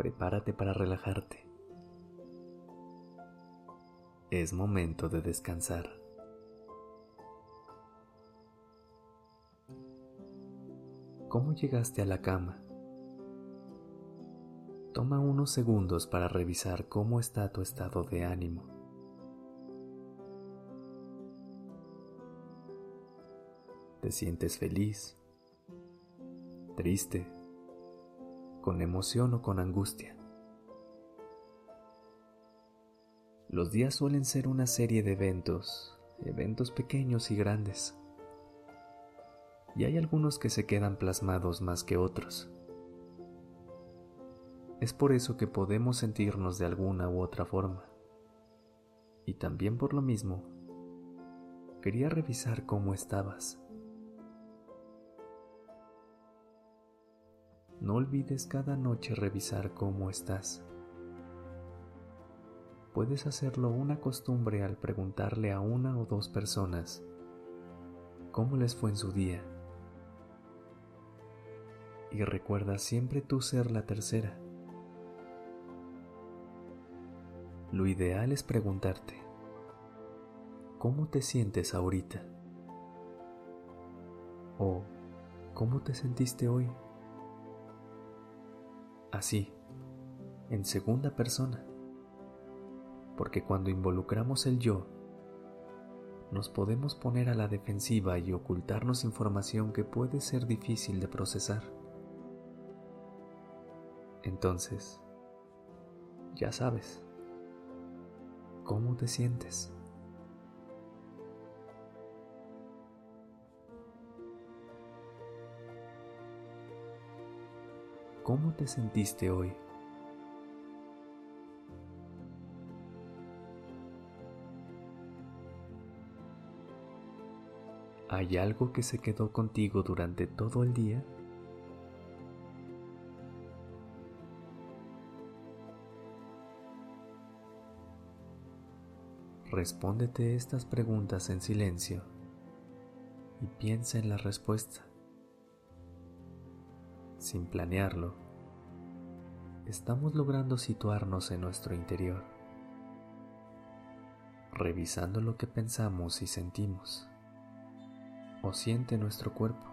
Prepárate para relajarte. Es momento de descansar. ¿Cómo llegaste a la cama? Toma unos segundos para revisar cómo está tu estado de ánimo. ¿Te sientes feliz, triste, con emoción o con angustia? Los días suelen ser una serie de eventos, eventos pequeños y grandes. Y hay algunos que se quedan plasmados más que otros. Es por eso que podemos sentirnos de alguna u otra forma. Y también por lo mismo, quería revisar cómo estabas. No olvides cada noche revisar cómo estás. Puedes hacerlo una costumbre al preguntarle a una o dos personas cómo les fue en su día. Y recuerda siempre tú ser la tercera. Lo ideal es preguntarte, ¿cómo te sientes ahorita? ¿O cómo te sentiste hoy? Así, en segunda persona, porque cuando involucramos el yo, nos podemos poner a la defensiva y ocultarnos información que puede ser difícil de procesar. Entonces, ya sabes, ¿cómo te sientes? ¿Cómo te sentiste hoy? ¿Hay algo que se quedó contigo durante todo el día? Respóndete estas preguntas en silencio y piensa en la respuesta sin planearlo, estamos logrando situarnos en nuestro interior, revisando lo que pensamos y sentimos o siente nuestro cuerpo.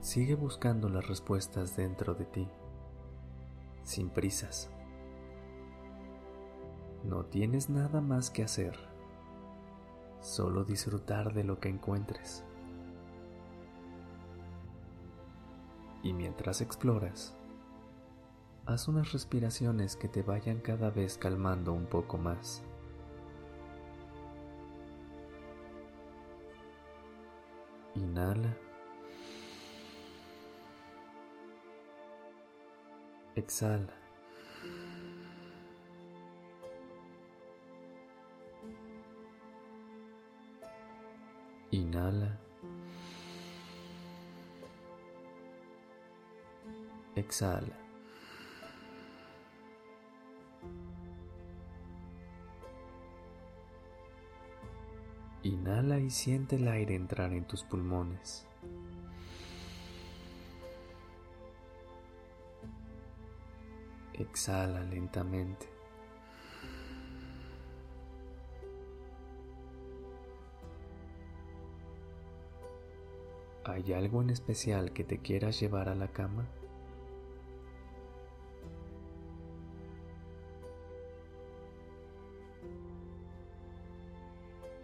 Sigue buscando las respuestas dentro de ti, sin prisas. No tienes nada más que hacer solo disfrutar de lo que encuentres. Y mientras exploras, haz unas respiraciones que te vayan cada vez calmando un poco más. Inhala. Exhala. Inhala. Exhala. Inhala y siente el aire entrar en tus pulmones. Exhala lentamente. ¿Hay algo en especial que te quieras llevar a la cama?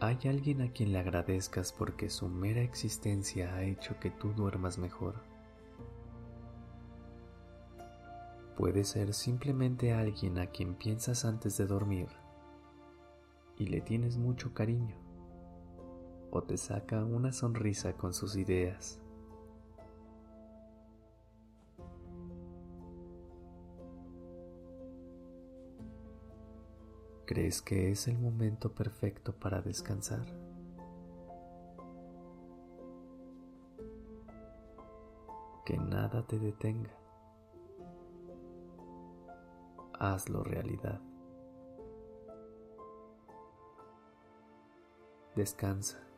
¿Hay alguien a quien le agradezcas porque su mera existencia ha hecho que tú duermas mejor? Puede ser simplemente alguien a quien piensas antes de dormir y le tienes mucho cariño. O te saca una sonrisa con sus ideas. ¿Crees que es el momento perfecto para descansar? Que nada te detenga. Hazlo realidad. Descansa.